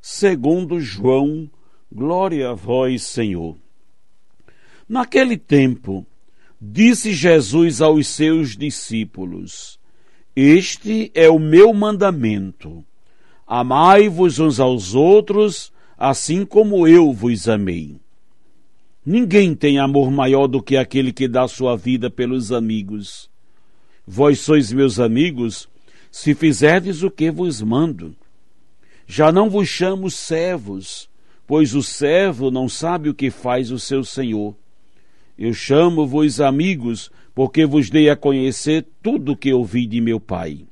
segundo João, glória a vós, Senhor. Naquele tempo, disse Jesus aos seus discípulos: Este é o meu mandamento. Amai-vos uns aos outros, assim como eu vos amei. Ninguém tem amor maior do que aquele que dá sua vida pelos amigos. Vós sois meus amigos, se fizerdes o que vos mando. Já não vos chamo servos, pois o servo não sabe o que faz o seu senhor. Eu chamo-vos amigos, porque vos dei a conhecer tudo o que ouvi de meu Pai.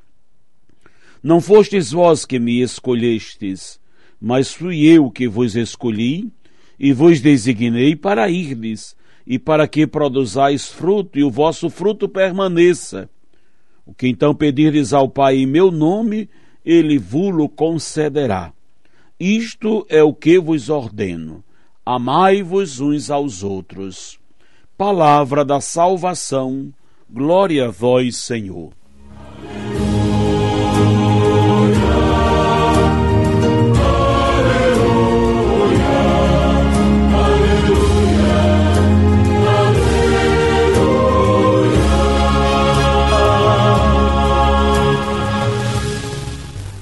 Não fostes vós que me escolhestes, mas fui eu que vos escolhi e vos designei para irdes, e para que produzais fruto, e o vosso fruto permaneça. O que então pedirdes ao Pai em meu nome, ele vos concederá. Isto é o que vos ordeno: amai-vos uns aos outros. Palavra da salvação, glória a vós, Senhor.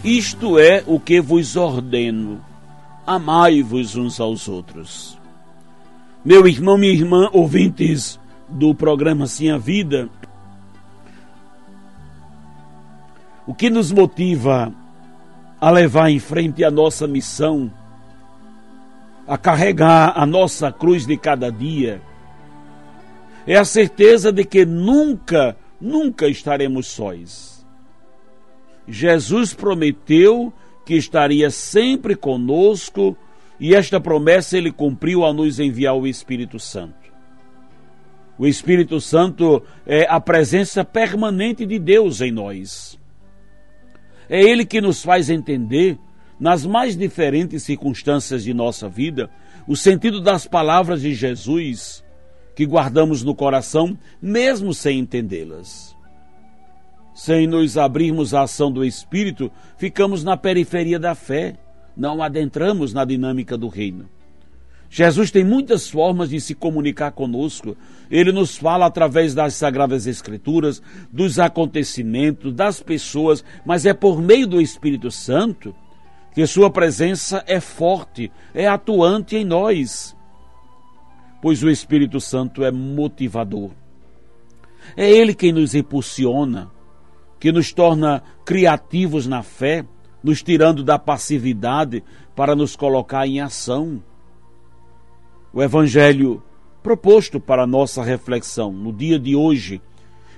Isto é o que vos ordeno: amai-vos uns aos outros. Meu irmão, minha irmã, ouvintes do programa Sim a Vida, o que nos motiva a levar em frente a nossa missão, a carregar a nossa cruz de cada dia, é a certeza de que nunca, nunca estaremos sós Jesus prometeu que estaria sempre conosco e esta promessa ele cumpriu ao nos enviar o Espírito Santo. O Espírito Santo é a presença permanente de Deus em nós. É Ele que nos faz entender, nas mais diferentes circunstâncias de nossa vida, o sentido das palavras de Jesus que guardamos no coração, mesmo sem entendê-las. Sem nos abrirmos à ação do Espírito, ficamos na periferia da fé, não adentramos na dinâmica do reino. Jesus tem muitas formas de se comunicar conosco. Ele nos fala através das Sagradas Escrituras, dos acontecimentos, das pessoas, mas é por meio do Espírito Santo que Sua presença é forte, é atuante em nós. Pois o Espírito Santo é motivador. É Ele quem nos impulsiona, que nos torna criativos na fé, nos tirando da passividade para nos colocar em ação. O Evangelho proposto para nossa reflexão no dia de hoje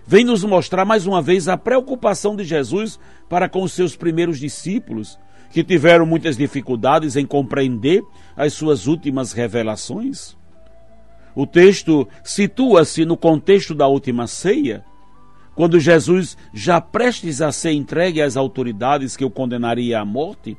vem nos mostrar mais uma vez a preocupação de Jesus para com os seus primeiros discípulos, que tiveram muitas dificuldades em compreender as suas últimas revelações. O texto situa-se no contexto da última ceia, quando Jesus, já prestes a ser entregue às autoridades que o condenaria à morte,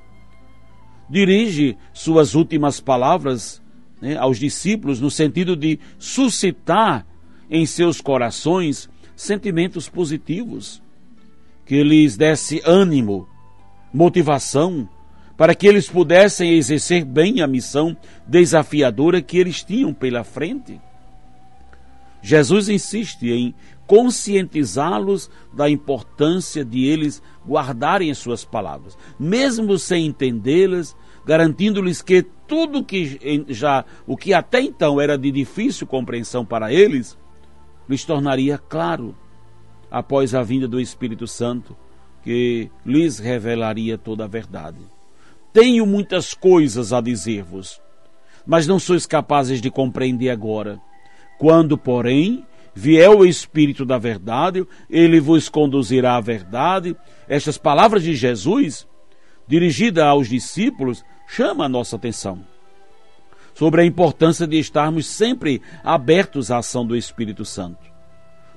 dirige suas últimas palavras né, aos discípulos no sentido de suscitar em seus corações sentimentos positivos, que lhes desse ânimo, motivação, para que eles pudessem exercer bem a missão desafiadora que eles tinham pela frente. Jesus insiste em conscientizá-los da importância de eles guardarem as suas palavras, mesmo sem entendê-las, garantindo-lhes que tudo que já o que até então era de difícil compreensão para eles, lhes tornaria claro após a vinda do Espírito Santo, que lhes revelaria toda a verdade. Tenho muitas coisas a dizer-vos, mas não sois capazes de compreender agora. Quando, porém, vier o Espírito da verdade, ele vos conduzirá à verdade. Estas palavras de Jesus dirigida aos discípulos, chama a nossa atenção sobre a importância de estarmos sempre abertos à ação do Espírito Santo,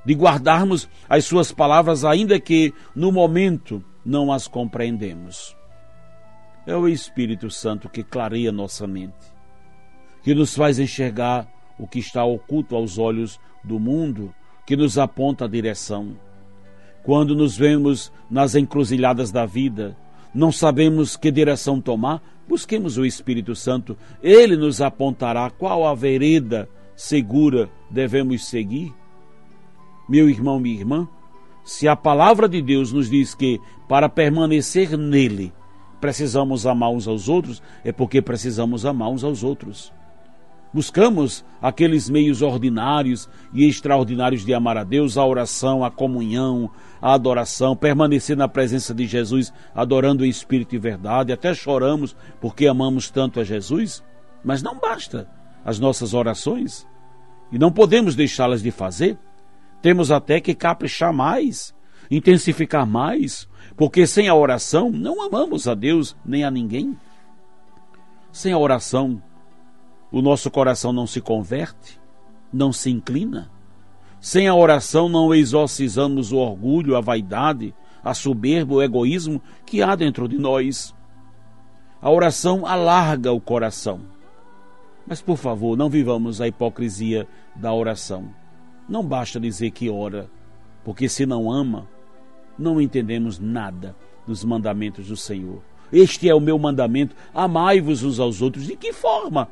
de guardarmos as suas palavras, ainda que no momento não as compreendemos. É o Espírito Santo que clareia nossa mente, que nos faz enxergar o que está oculto aos olhos do mundo, que nos aponta a direção. Quando nos vemos nas encruzilhadas da vida, não sabemos que direção tomar, busquemos o Espírito Santo. Ele nos apontará qual a vereda segura devemos seguir. Meu irmão, minha irmã, se a palavra de Deus nos diz que para permanecer nele precisamos amar uns aos outros, é porque precisamos amar uns aos outros. Buscamos aqueles meios ordinários e extraordinários de amar a Deus, a oração, a comunhão, a adoração, permanecer na presença de Jesus, adorando em espírito e verdade, até choramos porque amamos tanto a Jesus, mas não basta as nossas orações e não podemos deixá-las de fazer. Temos até que caprichar mais, intensificar mais, porque sem a oração não amamos a Deus nem a ninguém. Sem a oração, o nosso coração não se converte, não se inclina. Sem a oração não exorcizamos o orgulho, a vaidade, a soberba, o egoísmo que há dentro de nós. A oração alarga o coração. Mas por favor, não vivamos a hipocrisia da oração. Não basta dizer que ora, porque se não ama, não entendemos nada dos mandamentos do Senhor. Este é o meu mandamento: amai-vos uns aos outros. De que forma?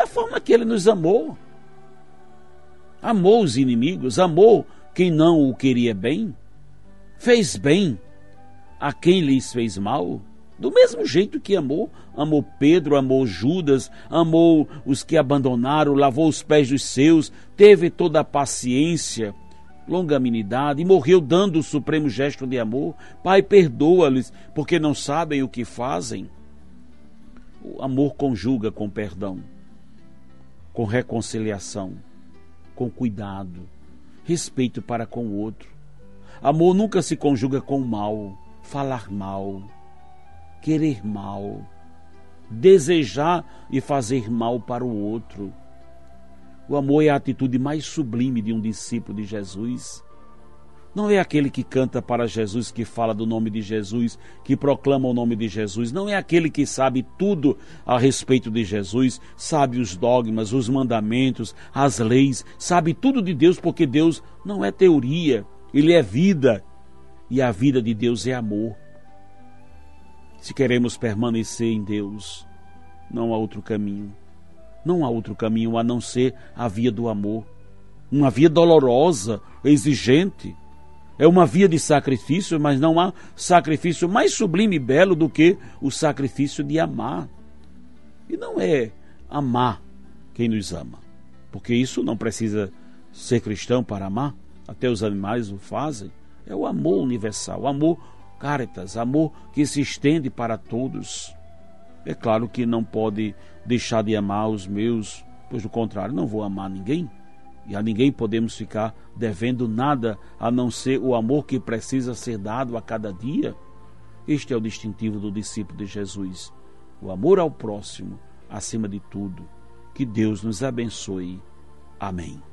Da forma que ele nos amou. Amou os inimigos, amou quem não o queria bem, fez bem a quem lhes fez mal. Do mesmo jeito que amou, amou Pedro, amou Judas, amou os que abandonaram, lavou os pés dos seus, teve toda a paciência, longanimidade e morreu dando o supremo gesto de amor. Pai, perdoa-lhes, porque não sabem o que fazem. O amor conjuga com perdão com reconciliação, com cuidado, respeito para com o outro. Amor nunca se conjuga com mal, falar mal, querer mal, desejar e fazer mal para o outro. O amor é a atitude mais sublime de um discípulo de Jesus. Não é aquele que canta para Jesus, que fala do nome de Jesus, que proclama o nome de Jesus. Não é aquele que sabe tudo a respeito de Jesus, sabe os dogmas, os mandamentos, as leis, sabe tudo de Deus, porque Deus não é teoria, ele é vida. E a vida de Deus é amor. Se queremos permanecer em Deus, não há outro caminho. Não há outro caminho a não ser a via do amor. Uma via dolorosa, exigente é uma via de sacrifício, mas não há sacrifício mais sublime e belo do que o sacrifício de amar. E não é amar quem nos ama, porque isso não precisa ser cristão para amar, até os animais o fazem. É o amor universal, o amor caritas, amor que se estende para todos. É claro que não pode deixar de amar os meus, pois do contrário, não vou amar ninguém. E a ninguém podemos ficar devendo nada a não ser o amor que precisa ser dado a cada dia. Este é o distintivo do discípulo de Jesus. O amor ao próximo, acima de tudo. Que Deus nos abençoe. Amém.